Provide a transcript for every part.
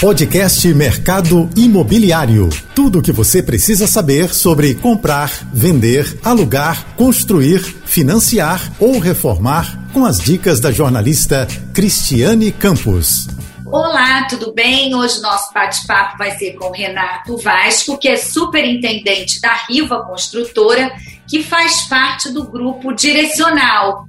Podcast Mercado Imobiliário. Tudo o que você precisa saber sobre comprar, vender, alugar, construir, financiar ou reformar com as dicas da jornalista Cristiane Campos. Olá, tudo bem? Hoje nosso bate-papo vai ser com Renato Vasco, que é superintendente da Riva Construtora, que faz parte do grupo Direcional.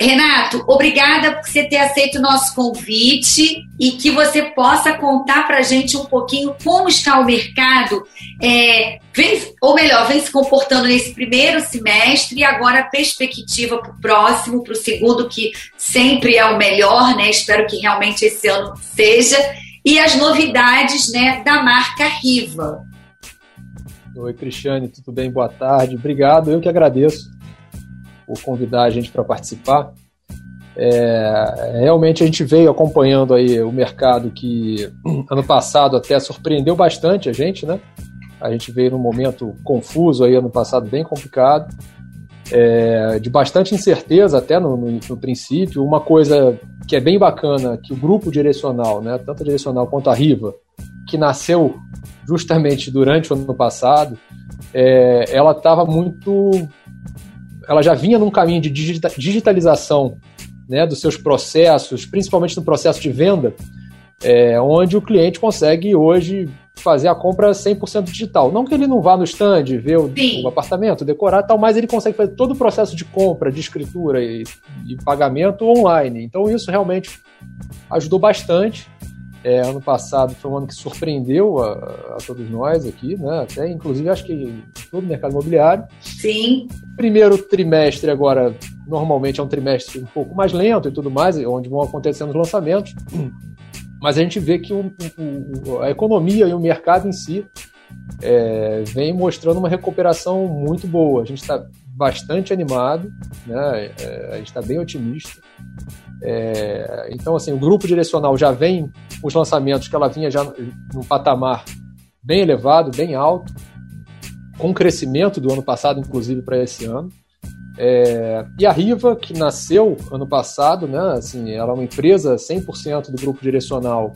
Renato, obrigada por você ter aceito o nosso convite e que você possa contar para a gente um pouquinho como está o mercado, é, vem, ou melhor, vem se comportando nesse primeiro semestre e agora a perspectiva para o próximo, para o segundo, que sempre é o melhor, né? Espero que realmente esse ano seja, e as novidades né, da marca Riva. Oi, Cristiane, tudo bem? Boa tarde. Obrigado, eu que agradeço por convidar a gente para participar. É, realmente a gente veio acompanhando aí o mercado que ano passado até surpreendeu bastante a gente, né? A gente veio num momento confuso aí ano passado, bem complicado, é, de bastante incerteza até no, no, no, princípio. Uma coisa que é bem bacana, que o grupo direcional, né, tanto a direcional quanto a Riva, que nasceu justamente durante o ano passado, é, ela estava muito ela já vinha num caminho de digitalização né, dos seus processos, principalmente no processo de venda, é, onde o cliente consegue hoje fazer a compra 100% digital. Não que ele não vá no stand, ver o, o, apartamento, decorar tal, mas ele consegue fazer todo o processo de compra, de escritura e, e pagamento online. Então isso realmente ajudou bastante. É, ano passado foi um ano que surpreendeu a, a, todos nós aqui, né? Até inclusive acho que todo o mercado imobiliário. Sim. Primeiro trimestre agora normalmente é um trimestre um pouco mais lento e tudo mais, onde vão acontecendo os lançamentos. Mas a gente vê que o, o, a economia e o mercado em si é, vem mostrando uma recuperação muito boa. A gente está bastante animado, né? É, a gente está bem otimista. É, então, assim, o grupo direcional já vem os lançamentos que ela vinha já num patamar bem elevado, bem alto, com crescimento do ano passado, inclusive, para esse ano. É, e a Riva, que nasceu ano passado, né, assim, ela é uma empresa 100% do grupo direcional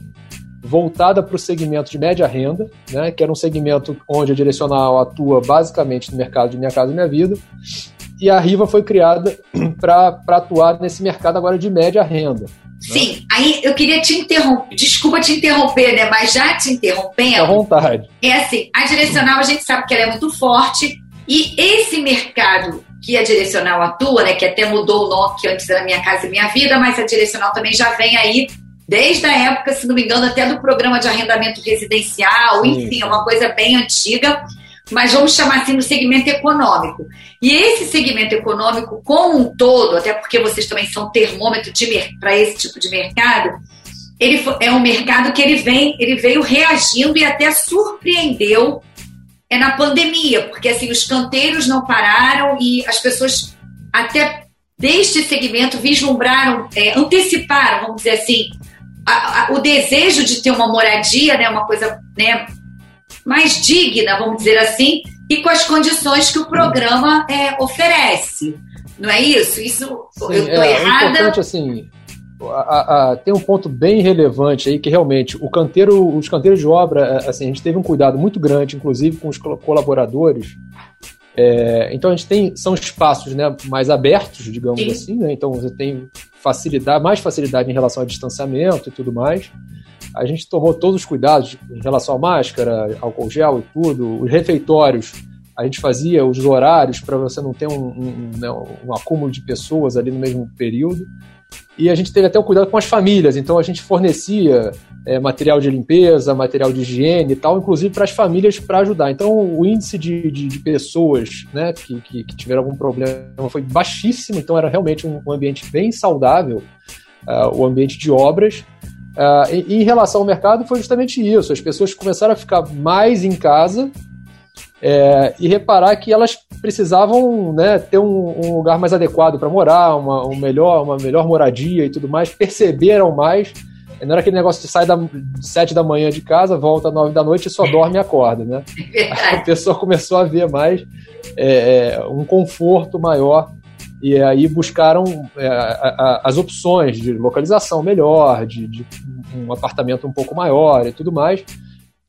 voltada para o segmento de média renda, né, que era um segmento onde a direcional atua basicamente no mercado de Minha Casa Minha Vida, e a Riva foi criada para atuar nesse mercado agora de média renda. Né? Sim, né? aí eu queria te interromper, desculpa te interromper, né? Mas já te interrompendo. À vontade. É assim, a direcional a gente sabe que ela é muito forte e esse mercado que a direcional atua, né? Que até mudou o nome, que antes era Minha Casa e Minha Vida, mas a direcional também já vem aí desde a época, se não me engano, até do programa de arrendamento residencial, Sim. enfim, é uma coisa bem antiga mas vamos chamar assim no segmento econômico. E esse segmento econômico como um todo, até porque vocês também são termômetro para esse tipo de mercado, ele é um mercado que ele vem, ele veio reagindo e até surpreendeu é na pandemia, porque assim os canteiros não pararam e as pessoas até deste segmento vislumbraram, é, anteciparam, vamos dizer assim, a, a, o desejo de ter uma moradia, né, uma coisa né, mais digna, vamos dizer assim, e com as condições que o programa é, oferece. Não é isso? Isso Sim, eu estou é, errada? É importante, assim, a, a, tem um ponto bem relevante aí que realmente o canteiro, os canteiros de obra, é, assim, a gente teve um cuidado muito grande, inclusive com os colaboradores. É, então a gente tem são espaços né, mais abertos, digamos Sim. assim, né? então você tem facilidade, mais facilidade em relação ao distanciamento e tudo mais. A gente tomou todos os cuidados em relação à máscara, álcool gel e tudo. Os refeitórios, a gente fazia os horários para você não ter um, um, né, um, acúmulo de pessoas ali no mesmo período. E a gente teve até o cuidado com as famílias, então a gente fornecia é, material de limpeza, material de higiene e tal, inclusive para as famílias para ajudar. Então o índice de, de, de pessoas né, que, que, que, tiveram algum problema foi baixíssimo, então era realmente um, um ambiente bem saudável, uh, o ambiente de obras. Uh, e, em relação ao mercado, foi justamente isso. As pessoas começaram a ficar mais em casa é, e reparar que elas precisavam né, ter um, um, lugar mais adequado para morar, uma, um melhor, uma melhor moradia e tudo mais. Perceberam mais. Não era aquele negócio de sai da, de sete da manhã de casa, volta às nove da noite e só dorme e acorda, né? A pessoa começou a ver mais é, é, um conforto maior e aí buscaram é, a, a, as opções de localização melhor, de, de, um apartamento um pouco maior e tudo mais.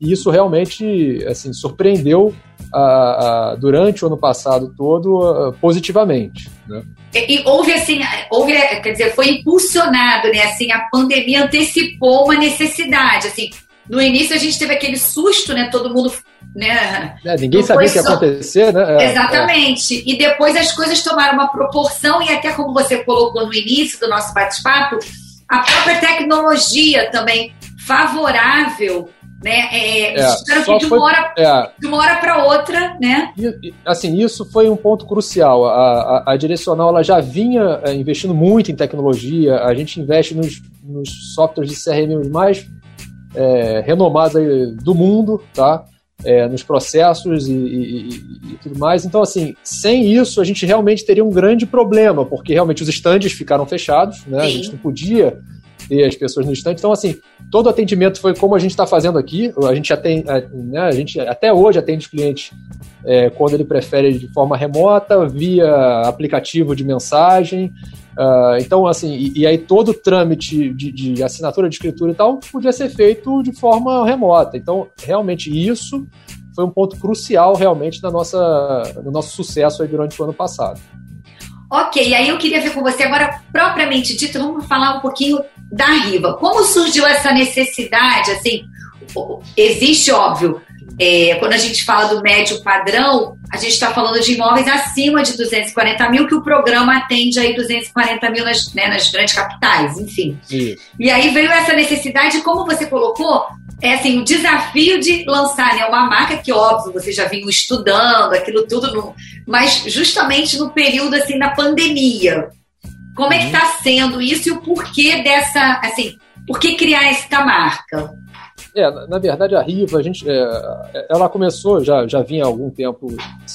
E isso realmente assim, surpreendeu a, durante o ano passado todo positivamente. Né? E, e, houve assim, houve, quer dizer, foi impulsionado, né? Assim, a pandemia antecipou uma necessidade. Assim, no início a gente teve aquele susto, né? Todo mundo né? É, ninguém sabia o que ia acontecer, né? É, Exatamente. É. E depois as coisas tomaram uma proporção, e até como você colocou no início do nosso bate-papo, a própria tecnologia também favorável. Né? É, é, que de uma, hora, é. de uma hora para outra, né? E, assim, isso foi um ponto crucial. A, a, a, direcional ela já vinha é, investindo muito em tecnologia. A gente investe nos, nos softwares de CRM mais é, renomados do mundo, tá? É, nos processos e, e, e, tudo mais. Então, assim, sem isso a gente realmente teria um grande problema, porque realmente os estandes ficaram fechados, né? A gente não podia ter as pessoas no estande. Então, assim, todo atendimento foi como a gente está fazendo aqui. A gente, atende, né, a gente até hoje atende cliente é, quando ele prefere de forma remota, via aplicativo de mensagem. Uh, então, assim, e, e, aí todo o trâmite de, de, assinatura de escritura e tal podia ser feito de forma remota. Então, realmente, isso foi um ponto crucial realmente na nossa, no nosso sucesso durante o ano passado. Ok, aí eu queria ver com você agora, propriamente dito, vamos falar um pouquinho da Riva. Como surgiu essa necessidade? Assim, existe, óbvio, é, quando a gente fala do médio padrão, a gente está falando de imóveis acima de 240 mil, que o programa atende aí 240 mil nas, né, nas grandes capitais, enfim. Sim. E aí veio essa necessidade, como você colocou, é assim, o desafio de lançar né, uma marca que, óbvio, você já vinha estudando, aquilo tudo, no, mas justamente no período assim da pandemia. Como é que está uhum. sendo isso e o porquê dessa, assim, por que criar esta marca? É, na verdade, a Riva, a gente, é, ela começou, já, já vinha há algum tempo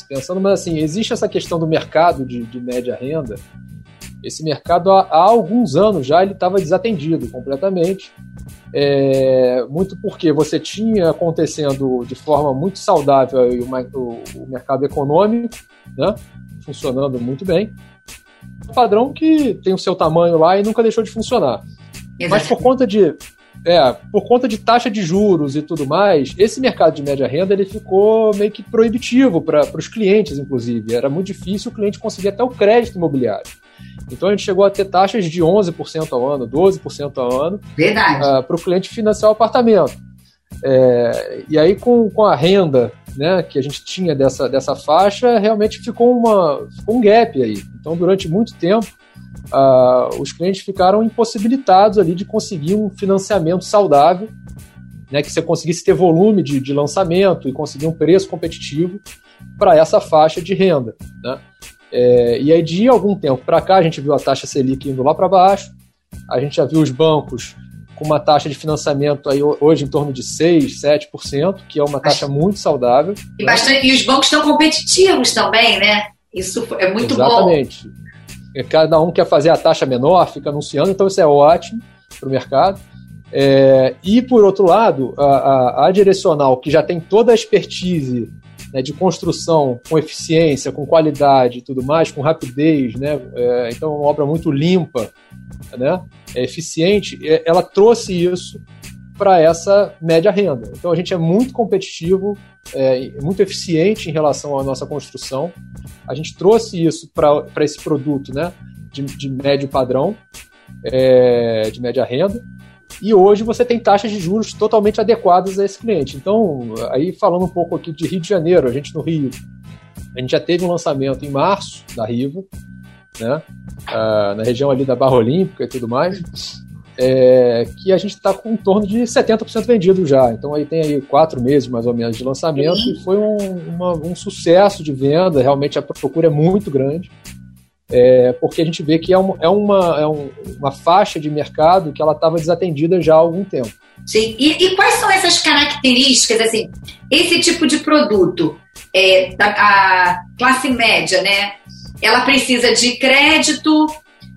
pensando, mas assim, existe essa questão do mercado de, de média renda. Esse mercado, há, há alguns anos já, ele estava desatendido completamente. É, muito porque você tinha acontecendo de forma muito saudável o, o, mercado econômico, né, funcionando muito bem. Um padrão que tem o seu tamanho lá e nunca deixou de funcionar. Exatamente. Mas por conta de é, por conta de taxa de juros e tudo mais, esse mercado de média renda ele ficou meio que proibitivo para os clientes, inclusive. Era muito difícil o cliente conseguir até o crédito imobiliário. Então a gente chegou a ter taxas de 11% ao ano, 12% ao ano uh, para o cliente financiar o apartamento. É, e aí com, com a renda né, que a gente tinha dessa, dessa faixa, realmente ficou, uma, ficou um gap aí. Então durante muito tempo uh, os clientes ficaram impossibilitados ali de conseguir um financiamento saudável, né, que você conseguisse ter volume de, de lançamento e conseguir um preço competitivo para essa faixa de renda. Né? É, e aí, de algum tempo para cá, a gente viu a taxa Selic indo lá para baixo, a gente já viu os bancos com uma taxa de financiamento aí hoje em torno de 6, 7%, que é uma taxa muito saudável. E, né? bastante, e os bancos estão competitivos também, né? Isso é muito Exatamente. bom. Exatamente. Cada um quer fazer a taxa menor, fica anunciando, então isso é ótimo para o mercado. É, e, por outro lado, a, a, a direcional, que já tem toda a expertise né, de construção com eficiência, com qualidade e tudo mais, com rapidez, né? É, então, é uma obra muito limpa, né? É eficiente. Ela trouxe isso para essa média renda. Então, a gente é muito competitivo, é, muito eficiente em relação à nossa construção. A gente trouxe isso para esse produto, né? De, de médio padrão, é, de média renda e hoje você tem taxas de juros totalmente adequadas a esse cliente. Então, aí falando um pouco aqui de Rio de Janeiro, a gente no Rio, a gente já teve um lançamento em março da Riva, né? Ah, na região ali da Barra Olímpica e tudo mais, é, que a gente está com em torno de 70% vendido já. Então aí tem aí quatro meses mais ou menos de lançamento. E foi um, uma, um sucesso de venda, realmente a procura é muito grande. É, porque a gente vê que é, uma, é, uma, é um, uma faixa de mercado que ela estava desatendida já há algum tempo. Sim, e, e, quais são essas características, assim, esse tipo de produto, é, da, a classe média, né, ela precisa de crédito,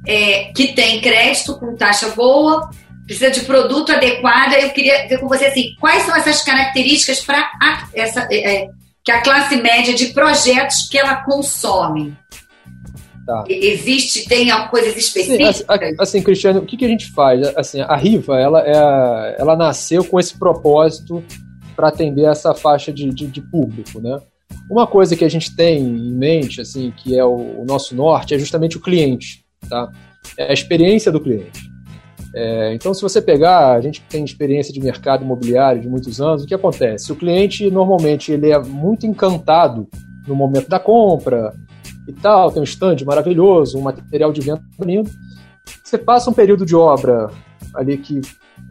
é, que tem crédito com taxa boa, precisa de produto adequado, eu queria ver com você, assim, quais são essas características para essa... É, é, que a classe média de projetos que ela consome? Tá. Existe, tem coisas específicas? Sim, assim, assim, Cristiano, o que, que a gente faz? Assim, a Riva, ela, é, ela nasceu com esse propósito para atender essa faixa de, de, de, público, né? Uma coisa que a gente tem em mente, assim, que é o, o nosso norte, é justamente o cliente, tá? É a experiência do cliente. É, então, se você pegar, a gente tem experiência de mercado imobiliário de muitos anos, o que acontece? O cliente, normalmente, ele é muito encantado no momento da compra e tal, tem um stand maravilhoso, um material de venda bonito. Você passa um período de obra ali que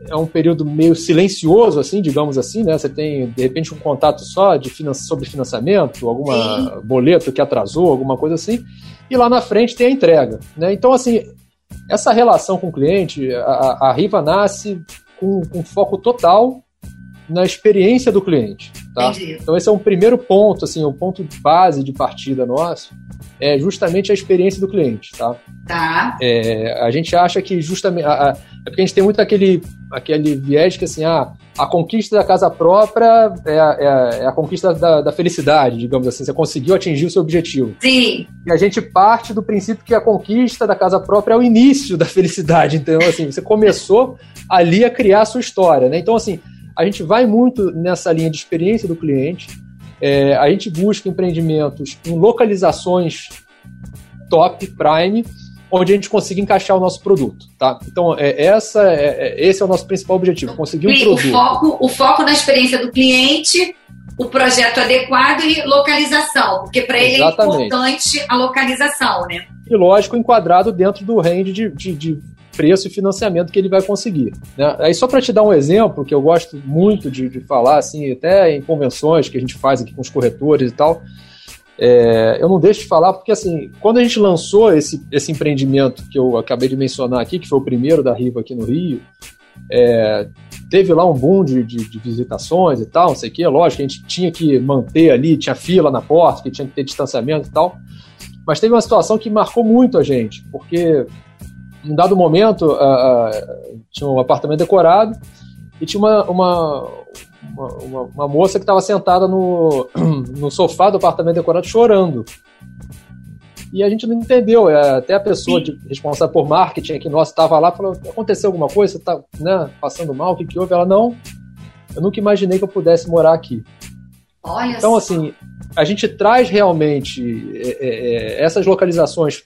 é um período meio silencioso, assim, digamos assim, né? Você tem, de repente, um contato só de finan sobre financiamento, alguma Sim. boleto que atrasou, alguma coisa assim, e lá na frente tem a entrega, né? Então, assim, essa relação com o cliente, a, a Riva nasce com, com foco total na experiência do cliente. Tá? Então esse é um primeiro ponto, assim, o um ponto base de partida nosso é justamente a experiência do cliente, tá? Tá. É, a gente acha que justamente a, a, é porque a gente tem muito aquele aquele viés que assim, ah, a conquista da casa própria é a, é, é a conquista da, da, felicidade, digamos assim. Você conseguiu atingir o seu objetivo. Sim. E a gente parte do princípio que a conquista da casa própria é o início da felicidade. Então, assim, você começou ali a criar a sua história, né? Então, assim, a gente vai muito nessa linha de experiência do cliente. É, a gente busca empreendimentos em localizações top, prime, onde a gente consiga encaixar o nosso produto, tá? Então, é, essa, é, é esse é o nosso principal objetivo, conseguir um produto. O foco, o foco na experiência do cliente, o projeto adequado e localização, porque para ele é importante a localização, né? E lógico, enquadrado dentro do range de, de, de preço e financiamento que ele vai conseguir. Né? Aí só para te dar um exemplo, que eu gosto muito de, de falar, assim, até em convenções que a gente faz aqui com os corretores e tal, é, eu não deixo de falar porque, assim, quando a gente lançou esse, esse empreendimento que eu acabei de mencionar aqui, que foi o primeiro da Riva aqui no Rio, é, teve lá um boom de, de, de, visitações e tal, não sei o quê. Lógico, a gente tinha que manter ali, tinha fila na porta, que tinha que ter distanciamento e tal. Mas teve uma situação que marcou muito a gente, porque em dado momento uh, uh, tinha um apartamento decorado e tinha uma, uma, uma, uma moça que estava sentada no, no sofá do apartamento decorado chorando. E a gente não entendeu. É, até a pessoa de, responsável por marketing aqui nossa estava lá falou: aconteceu alguma coisa? Você está né, passando mal? O que, que houve? Ela não. Eu nunca imaginei que eu pudesse morar aqui. Olha então, assim, a gente traz realmente é, é, é, essas localizações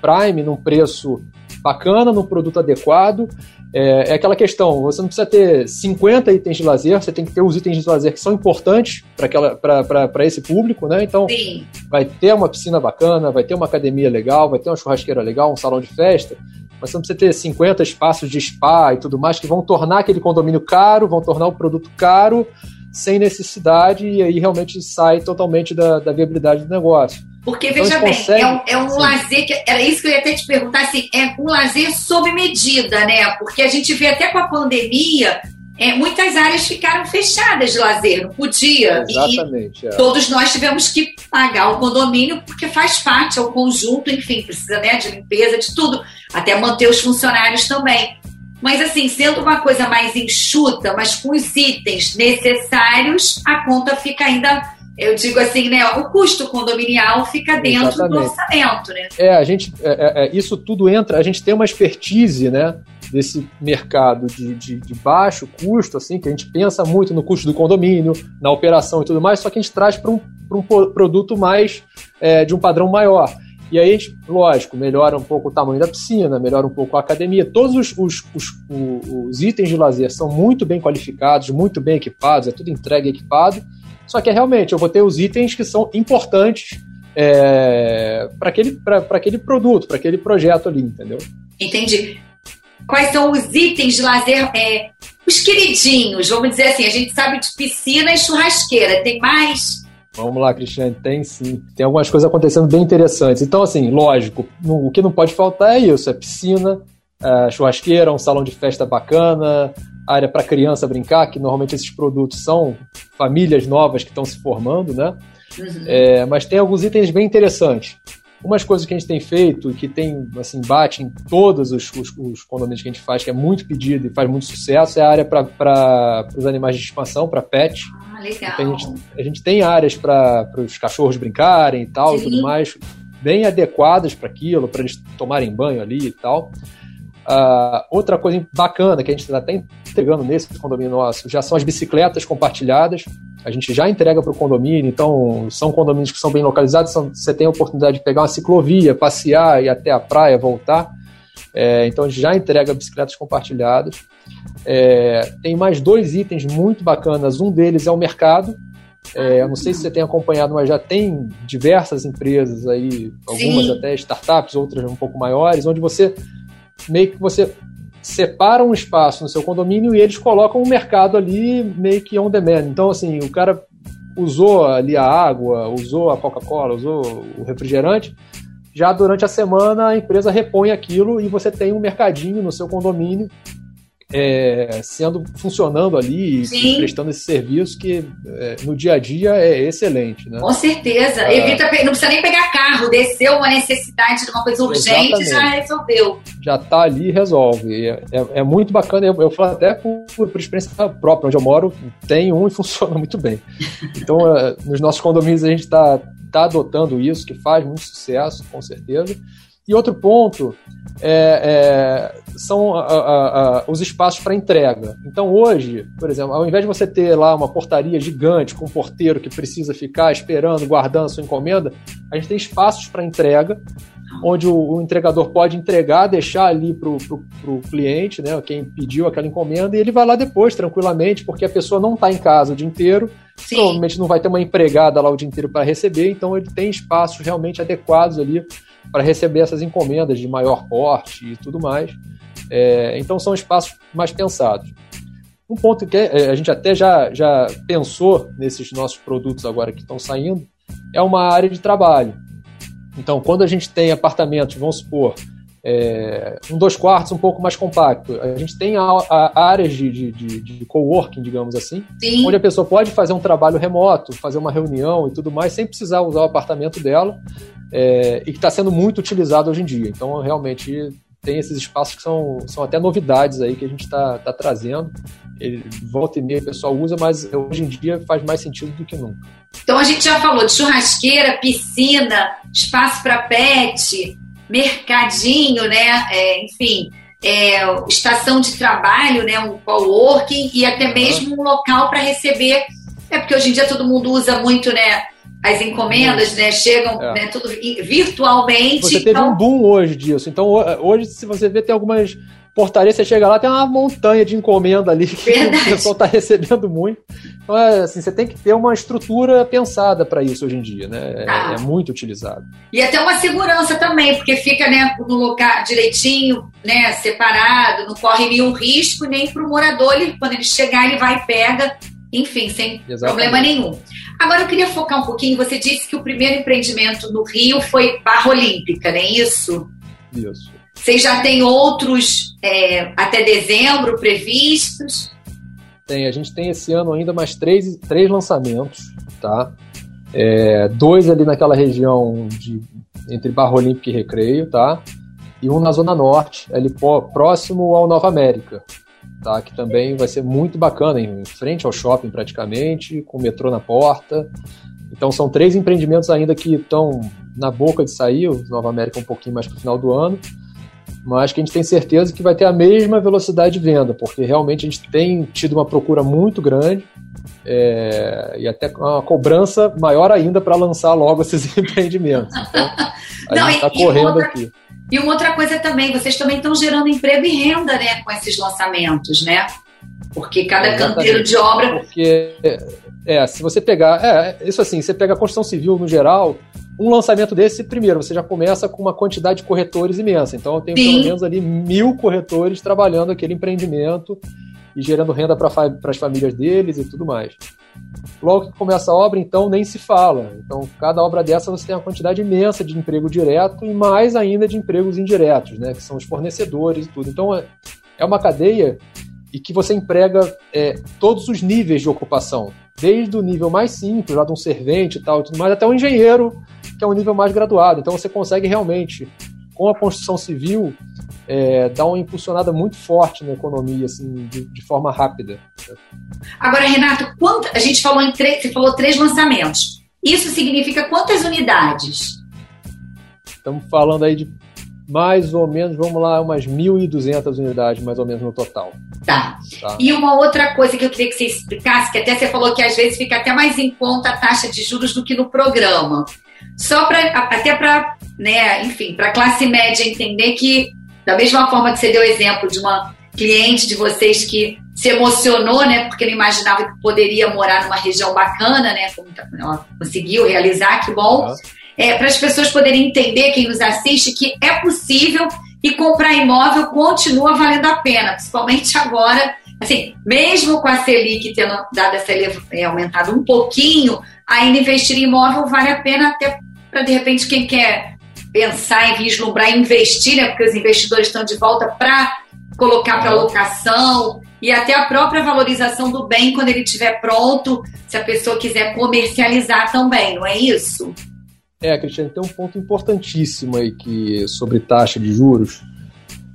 Prime num preço bacana, num produto adequado. É, é, aquela questão, você não precisa ter 50 itens de lazer, você tem que ter os itens de lazer que são importantes para esse público, né? Então, Sim. vai ter uma piscina bacana, vai ter uma academia legal, vai ter uma churrasqueira legal, um salão de festa, mas você não precisa ter 50 espaços de spa e tudo mais que vão tornar aquele condomínio caro, vão tornar o produto caro, sem necessidade, e aí realmente sai totalmente da, da viabilidade do negócio. Porque, então, veja bem, consegue... é um, é um lazer que. Era isso que eu ia até te perguntar, assim, é um lazer sob medida, né? Porque a gente vê até com a pandemia. É, muitas áreas ficaram fechadas de lazer, não podia. Exatamente. É. Todos nós tivemos que pagar o condomínio porque faz parte, é o conjunto, enfim, precisa né, de limpeza, de tudo, até manter os funcionários também. Mas, assim, sendo uma coisa mais enxuta, mas com os itens necessários, a conta fica ainda eu digo assim, né? O custo condominial fica dentro Exatamente. do orçamento, né? É, a gente, é, é, é, isso tudo entra, a gente tem uma expertise, né? Desse mercado de, de, de, baixo custo, assim, que a gente pensa muito no custo do condomínio, na operação e tudo mais, só que a gente traz para um, um produto mais é, de um padrão maior. E aí lógico, melhora um pouco o tamanho da piscina, melhora um pouco a academia. Todos os, os, os, os itens de lazer são muito bem qualificados, muito bem equipados, é tudo entregue equipado. Só que é realmente, eu vou ter os itens que são importantes é, para aquele, aquele produto, para aquele projeto ali, entendeu? Entendi. Quais são os itens de lazer? É, os queridinhos, vamos dizer assim, a gente sabe de piscina e churrasqueira, tem mais? Vamos lá, Cristiane, tem sim. Tem algumas coisas acontecendo bem interessantes. Então, assim, lógico, o que não pode faltar é isso: é piscina, é churrasqueira, um salão de festa bacana, área para criança brincar, que normalmente esses produtos são famílias novas que estão se formando, né? Uhum. É, mas tem alguns itens bem interessantes. Umas coisas que a gente tem feito, que tem, assim, bate em todos os, os, os condomínios que a gente faz, que é muito pedido e faz muito sucesso, é a área para os animais de expansão, para pet. Ah, legal. Então, a, gente, a gente tem áreas para os cachorros brincarem e tal, Sim. e tudo mais bem adequadas para aquilo, para eles tomarem banho ali e tal. Uh, outra coisa bacana que a gente está até entregando nesse condomínio nosso já são as bicicletas compartilhadas. A gente já entrega para o condomínio, então são condomínios que são bem localizados. São, você tem a oportunidade de pegar uma ciclovia, passear e até a praia, voltar. É, então a gente já entrega bicicletas compartilhadas. É, tem mais dois itens muito bacanas. Um deles é o mercado. É, eu não sei se você tem acompanhado, mas já tem diversas empresas aí, algumas Sim. até startups, outras um pouco maiores, onde você meio que você separa um espaço no seu condomínio e eles colocam um mercado ali meio que on demand. Então, assim, o cara usou ali a água, usou a Coca-Cola, usou o refrigerante, já durante a semana a empresa repõe aquilo e você tem um mercadinho no seu condomínio é, sendo funcionando ali e prestando esse serviço que é, no dia a dia é excelente. Né? Com certeza. Ah. Evita, não precisa nem pegar carro, desceu uma necessidade de uma coisa urgente Exatamente. já resolveu. Já está ali e resolve. É, é, é, muito bacana. Eu, eu falo até por, por, experiência própria, onde eu moro, tem um e funciona muito bem. Então, é, nos nossos condomínios a gente está tá adotando isso, que faz muito sucesso, com certeza. E outro ponto é, é, são a, a, a, os espaços para entrega. Então, hoje, por exemplo, ao invés de você ter lá uma portaria gigante com um porteiro que precisa ficar esperando, guardando a sua encomenda, a gente tem espaços para entrega, onde o, o, entregador pode entregar, deixar ali para o cliente, né, quem pediu aquela encomenda, e ele vai lá depois, tranquilamente, porque a pessoa não está em casa o dia inteiro, Sim. provavelmente não vai ter uma empregada lá o dia inteiro para receber, então ele tem espaços realmente adequados ali para receber essas encomendas de maior porte e tudo mais. É, então são espaços mais pensados. Um ponto que é, a gente até já, já pensou nesses nossos produtos agora que estão saindo é uma área de trabalho. Então, quando a gente tem apartamentos, vamos supor, é, um dois quartos um pouco mais compacto. A gente tem a, a áreas de, de, de, de, coworking, digamos assim, Sim. onde a pessoa pode fazer um trabalho remoto, fazer uma reunião e tudo mais, sem precisar usar o apartamento dela é, e que está sendo muito utilizado hoje em dia. Então, realmente, tem esses espaços que são, são até novidades aí que a gente está tá trazendo. Ele, volta e meia o pessoal usa, mas hoje em dia faz mais sentido do que nunca. Então a gente já falou de churrasqueira, piscina, espaço para pet, mercadinho, né? É, enfim, é, estação de trabalho, né? Um coworking e até mesmo um local para receber. É porque hoje em dia todo mundo usa muito, né? as encomendas, né, chegam é. né, tudo virtualmente. Você teve então... um boom hoje disso. Então, hoje, se você vê, tem algumas portarias, você chega lá, tem uma montanha de encomenda ali que Verdade. o pessoal está recebendo muito. Então, é, assim, você tem que ter uma estrutura pensada para isso hoje em dia, né? É, ah. é, muito utilizado. E até uma segurança também, porque fica né, no lugar direitinho, né, separado, não corre nenhum risco, nem para o morador, ele, quando ele chegar, ele vai e pega enfim, sem Exatamente. problema nenhum. Agora eu queria focar um pouquinho. Você disse que o primeiro empreendimento no Rio foi Barra Olímpica, não é isso? Isso. Vocês já têm outros é, até dezembro previstos? Tem, a gente tem esse ano ainda mais três, três lançamentos, tá? É, dois ali naquela região de, entre Barra Olímpica e Recreio, tá? E um na Zona Norte, ali próximo ao Nova América, tá? Que também vai ser muito bacana, em frente ao shopping praticamente, com o metrô na porta. Então são três empreendimentos ainda que estão na boca de sair, o Nova América um pouquinho mais para o final do ano, mas que a gente tem certeza que vai ter a mesma velocidade de venda, porque realmente a gente tem tido uma procura muito grande é, e até uma cobrança maior ainda para lançar logo esses empreendimentos. Então, a Não, gente está correndo outra, aqui. E uma outra coisa também, vocês também estão gerando emprego e renda, né, com esses lançamentos, né? Porque cada Exatamente. canteiro de obra. Porque, é, se você pegar. É, isso assim, você pega a construção civil no geral, um lançamento desse, primeiro, você já começa com uma quantidade de corretores imensa. Então, eu tenho Sim. pelo menos ali mil corretores trabalhando aquele empreendimento e gerando renda para as famílias deles e tudo mais. Logo que começa a obra, então, nem se fala. Então, cada obra dessa você tem uma quantidade imensa de emprego direto e mais ainda de empregos indiretos, né? Que são os fornecedores e tudo. Então, é, é uma cadeia e que você emprega é, todos os níveis de ocupação, desde o nível mais simples, lá de um servente e tal, e tudo mais, até o engenheiro, que é um nível mais graduado. Então, você consegue realmente, com a construção civil, é, dá uma impulsionada muito forte na economia, assim, de, de forma rápida. Agora, Renato, quanto, a gente falou em três, você falou três lançamentos. Isso significa quantas unidades? estamos falando aí de mais ou menos, vamos lá, umas 1.200 unidades, mais ou menos, no total. Tá. tá. E uma outra coisa que eu queria que você explicasse, que até você falou que às vezes fica até mais em conta a taxa de juros do que no programa. Só para, até para, né, enfim, para a classe média entender que, da mesma forma que você deu o exemplo de uma cliente de vocês que se emocionou, né, porque não imaginava que poderia morar numa região bacana, né, como tá, ela conseguiu realizar, que bom. Uhum é, para as pessoas poderem entender, quem nos assiste, que é possível e comprar imóvel continua valendo a pena, principalmente agora, assim, mesmo com a Selic tendo dado essa é, aumentado um pouquinho, ainda investir em imóvel vale a pena até para de repente quem quer pensar em vislumbrar investir, né, porque os investidores estão de volta para colocar para locação e até a própria valorização do bem quando ele estiver pronto, se a pessoa quiser comercializar também, não é isso? É, Cristiano, tem um ponto importantíssimo aí que, sobre taxa de juros.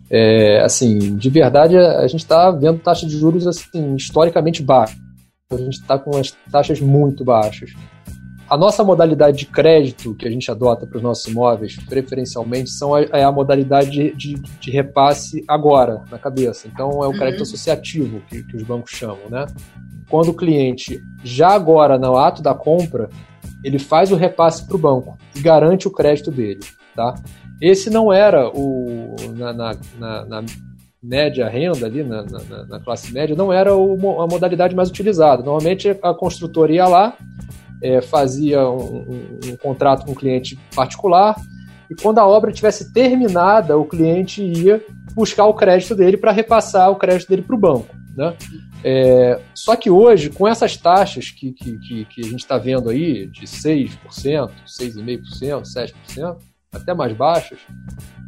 É, assim, de verdade, a gente está vendo taxa de juros assim, historicamente baixa. A gente está com as taxas muito baixas. A nossa modalidade de crédito que a gente adota para os nossos imóveis, preferencialmente, são a, é a modalidade de, de, de, repasse agora, na cabeça. Então, é o crédito uhum. associativo que, que os bancos chamam, né? Quando o cliente, já agora, no ato da compra, ele faz o repasse para o banco e garante o crédito dele, tá? Esse não era o na, na, na, na média renda ali, na, na, classe média, não era o, a modalidade mais utilizada. Normalmente a construtora ia lá, é, fazia um, um, um contrato com um cliente particular e quando a obra tivesse terminada, o cliente ia buscar o crédito dele para repassar o crédito dele para o banco. Né? É, só que hoje, com essas taxas que, que, que, que a gente está vendo aí, de 6%, 6,5%, 7%, até mais baixas,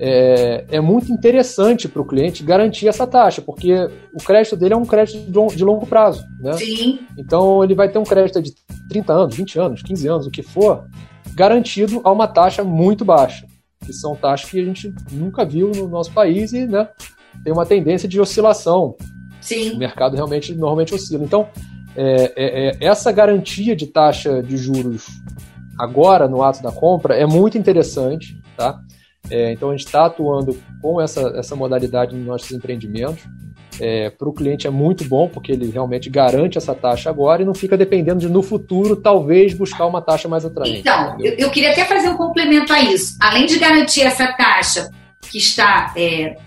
é, é muito interessante para o cliente garantir essa taxa, porque o crédito dele é um crédito de longo prazo. Né? Sim. Então ele vai ter um crédito de 30 anos, 20 anos, 15 anos, o que for, garantido a uma taxa muito baixa, que são taxas que a gente nunca viu no nosso país e né, tem uma tendência de oscilação Sim. O mercado realmente normalmente oscila. Então, é, é, é, essa garantia de taxa de juros agora no ato da compra é muito interessante, tá? É, então a gente está atuando com essa, essa modalidade nos nossos empreendimentos. É, para o cliente é muito bom, porque ele realmente garante essa taxa agora e não fica dependendo de no futuro talvez buscar uma taxa mais atraente. Então, eu, eu, queria até fazer um complemento a isso. Além de garantir essa taxa que está é,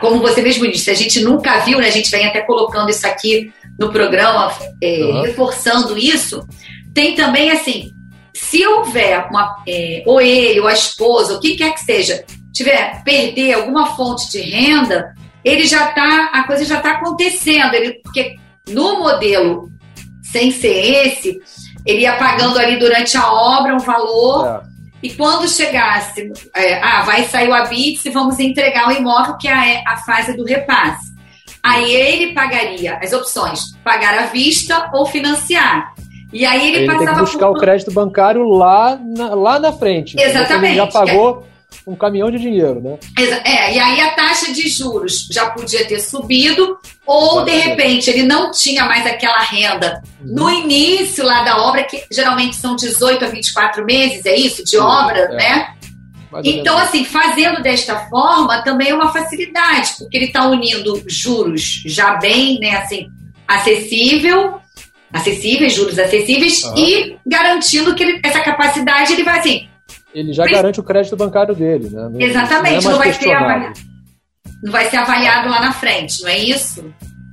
como você mesmo disse, a gente nunca viu, né? A gente vem até colocando isso aqui no programa, é, uhum. reforçando isso. Tem também, assim, se houver uma, é, ou ele, ou a esposa, o que quer que seja, tiver perder alguma fonte de renda, ele já tá, a coisa já está acontecendo. Ele, porque no modelo sem ser esse, ele ia pagando ali durante a obra um valor. É e quando chegasse, é, ah, vai sair o habite e vamos entregar o imóvel, que é a fase do repasse. Aí ele pagaria as opções: pagar à vista ou financiar. E aí ele, ele passava tem que buscar por... o crédito bancário lá na, lá na frente. Exatamente. Ele já pagou um caminhão de dinheiro, né? É, e aí a taxa de juros já podia ter subido, ou de repente ele não tinha mais aquela renda uhum. no início lá da obra, que geralmente são 18 a 24 meses, é isso? De obra, é. né? Então, assim, fazendo desta forma também é uma facilidade, porque ele está unindo juros já bem, né, assim, acessível, acessíveis, juros acessíveis, uhum. e garantindo que ele, essa capacidade ele vai assim, ele já garante o crédito bancário dele, né? Não, Exatamente, não, é não vai ser avaliado. Não vai ser avaliado lá na frente, não é isso?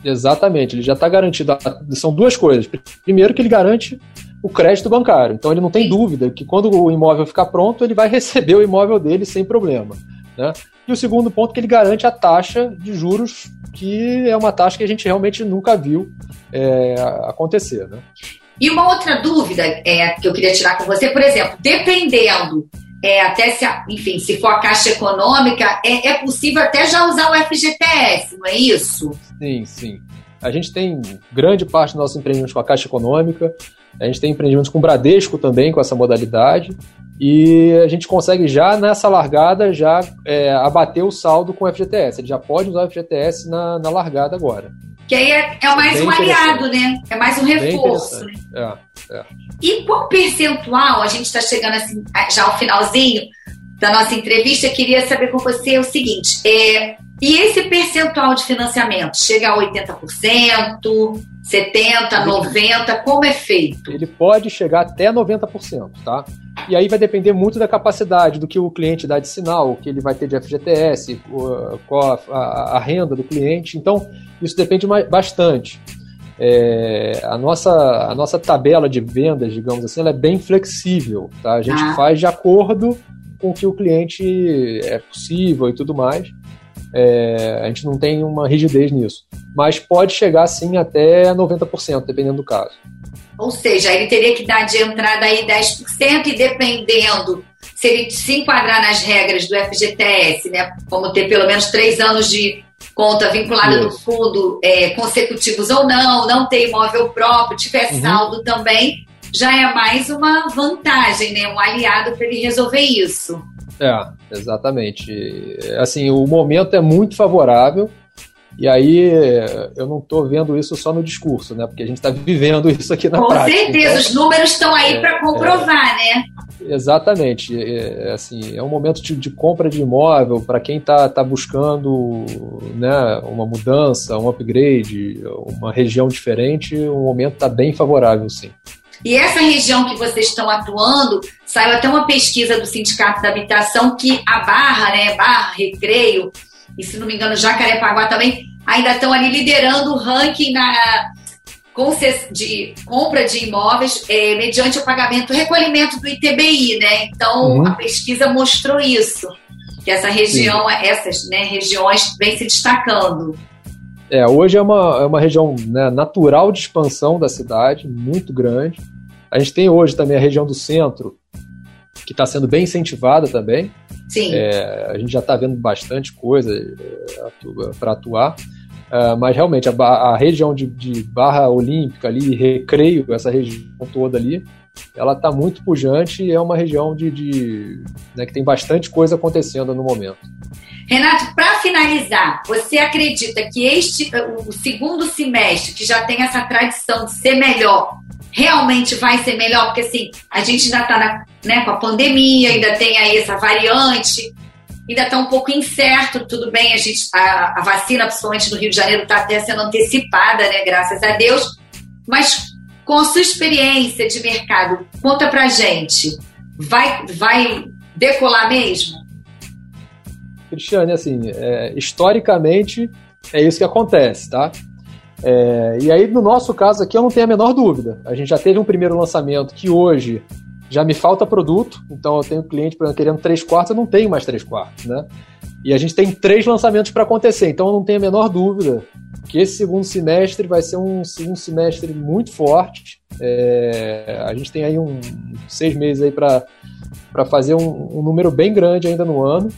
Exatamente, ele já está garantido. São duas coisas. Primeiro, que ele garante o crédito bancário. Então, ele não tem Sim. dúvida que quando o imóvel ficar pronto, ele vai receber o imóvel dele sem problema. Né? E o segundo ponto, que ele garante a taxa de juros, que é uma taxa que a gente realmente nunca viu é, acontecer. Né? E uma outra dúvida é, que eu queria tirar com você, por exemplo, dependendo, é, até se, enfim, se for a Caixa Econômica, é, é possível até já usar o FGTS, não é isso? Sim, sim. A gente tem grande parte dos nossos empreendimentos com a Caixa Econômica, a gente tem empreendimentos com o Bradesco também, com essa modalidade, e a gente consegue já nessa largada já é, abater o saldo com o FGTS. Ele já pode usar o FGTS na, na largada agora. Que aí é, é mais Bem um aliado, né? É mais um reforço. Né? É, é. E qual percentual, a gente está chegando assim, já ao finalzinho, da nossa entrevista, eu queria saber com você o seguinte: é, e esse percentual de financiamento chega a 80%, 70%, 90%? Como é feito? Ele pode chegar até 90%, tá? E aí vai depender muito da capacidade, do que o cliente dá de sinal, o que ele vai ter de FGTS, qual a, a renda do cliente. Então, isso depende bastante. É, a, nossa, a nossa tabela de vendas, digamos assim, ela é bem flexível. Tá? A gente ah. faz de acordo com o que o cliente é possível e tudo mais. É, a gente não tem uma rigidez nisso. Mas pode chegar sim até 90%, dependendo do caso. Ou seja, ele teria que dar de entrada aí 10% e dependendo se ele se enquadrar nas regras do FGTS, né? Como ter pelo menos três anos de conta vinculada Isso. no fundo é, consecutivos ou não, não ter imóvel próprio, tiver uhum. saldo também, já é mais uma vantagem, né? Um aliado para ele resolver isso. É, exatamente. Assim, o momento é muito favorável. E aí, eu não estou vendo isso só no discurso, né? Porque a gente está vivendo isso aqui na Com prática. Com certeza, então, os números estão aí é, para comprovar, é, né? Exatamente. É, assim, é um momento de, de compra de imóvel para quem está tá buscando né, uma mudança, um upgrade, uma região diferente. O momento está bem favorável, sim. E essa região que vocês estão atuando, saiu até uma pesquisa do Sindicato da Habitação que a Barra, né, Barra, Recreio, e se não me engano Jacarepaguá também, ainda estão ali liderando o ranking na de compra de imóveis é, mediante o pagamento, o recolhimento do ITBI, né? Então uhum. a pesquisa mostrou isso, que essa região, Sim. essas né, regiões vem se destacando. É, hoje é uma, é uma região né, natural de expansão da cidade, muito grande. A gente tem hoje também a região do centro, que está sendo bem incentivada também. Sim. É, a gente já está vendo bastante coisa é, para atuar. Uh, mas realmente a, a região de, de, Barra Olímpica ali, Recreio, essa região toda ali, ela está muito pujante e é uma região de, de né, que tem bastante coisa acontecendo no momento. Renato, para finalizar, você acredita que este, o segundo semestre, que já tem essa tradição de ser melhor, realmente vai ser melhor? Porque assim, a gente ainda está né, com a pandemia, ainda tem aí essa variante, ainda está um pouco incerto, tudo bem, a, gente, a, a vacina, principalmente no Rio de Janeiro, está até sendo antecipada, né, graças a Deus, mas com a sua experiência de mercado, conta pra gente, vai, vai decolar mesmo? Cristiane, assim, é, historicamente é isso que acontece, tá? É, e aí, no nosso caso aqui, eu não tenho a menor dúvida. A gente já teve um primeiro lançamento que hoje já me falta produto, então eu tenho cliente exemplo, querendo 3 quartos, eu não tenho mais 3 quartos, né? E a gente tem três lançamentos para acontecer, então eu não tenho a menor dúvida que esse segundo semestre vai ser um segundo semestre muito forte. É, a gente tem aí um seis meses aí para fazer um, um número bem grande ainda no ano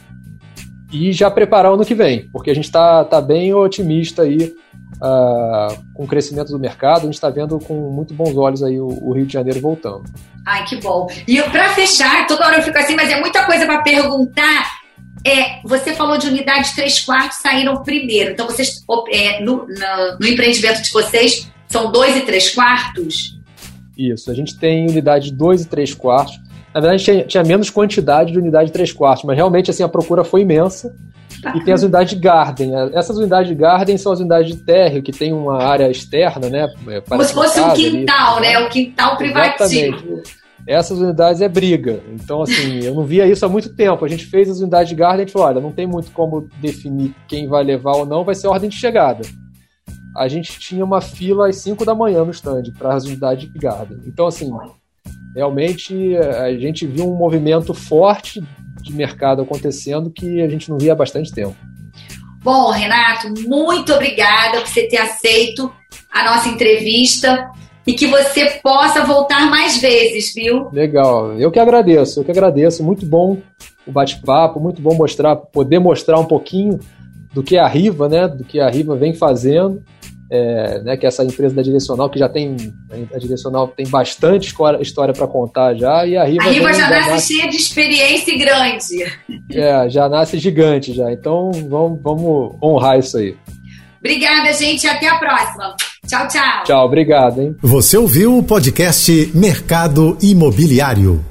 e já preparar o ano que vem, porque a gente está tá bem otimista aí uh, com o crescimento do mercado, a gente está vendo com muito bons olhos aí o, o, Rio de Janeiro voltando. Ai, que bom. E para fechar, toda hora eu fico assim, mas é muita coisa para perguntar. É, você falou de unidade 3 quartos saíram primeiro. Então, vocês é, no, no, no empreendimento de vocês são 2 e 3 quartos? Isso, a gente tem unidade 2 e 3 quartos. Na verdade, tinha, tinha menos quantidade de unidade 3 quartos, mas realmente assim, a procura foi imensa. Tá. E tem as unidades Garden. Essas unidades Garden são as unidades de térreo, que tem uma área externa, né? Como se fosse um quintal, ali, né? O quintal privativo. Exatamente. Essas unidades é briga. Então, assim, eu não via isso há muito tempo. A gente fez as unidades de Garden e a gente falou: olha, não tem muito como definir quem vai levar ou não, vai ser ordem de chegada. A gente tinha uma fila às 5 da manhã no stand para as unidades de Garden. Então, assim, realmente a gente viu um movimento forte de mercado acontecendo que a gente não via há bastante tempo. Bom, Renato, muito obrigada por você ter aceito a nossa entrevista e que você possa voltar mais vezes, viu? Legal, eu que agradeço, eu que agradeço. Muito bom o bate-papo, muito bom mostrar, poder mostrar um pouquinho do que a Riva, né, do que a Riva vem fazendo é, né, que é essa empresa da Direcional, que já tem, a Direcional tem bastante história para contar já, e a Riva... A Riva já nasce, nasce cheia de experiência e grande. É, já nasce gigante já, então vamos, vamos honrar isso aí. Obrigada, gente, até a próxima. Tchau, tchau. Tchau, obrigado, hein. Você ouviu o podcast Mercado Imobiliário.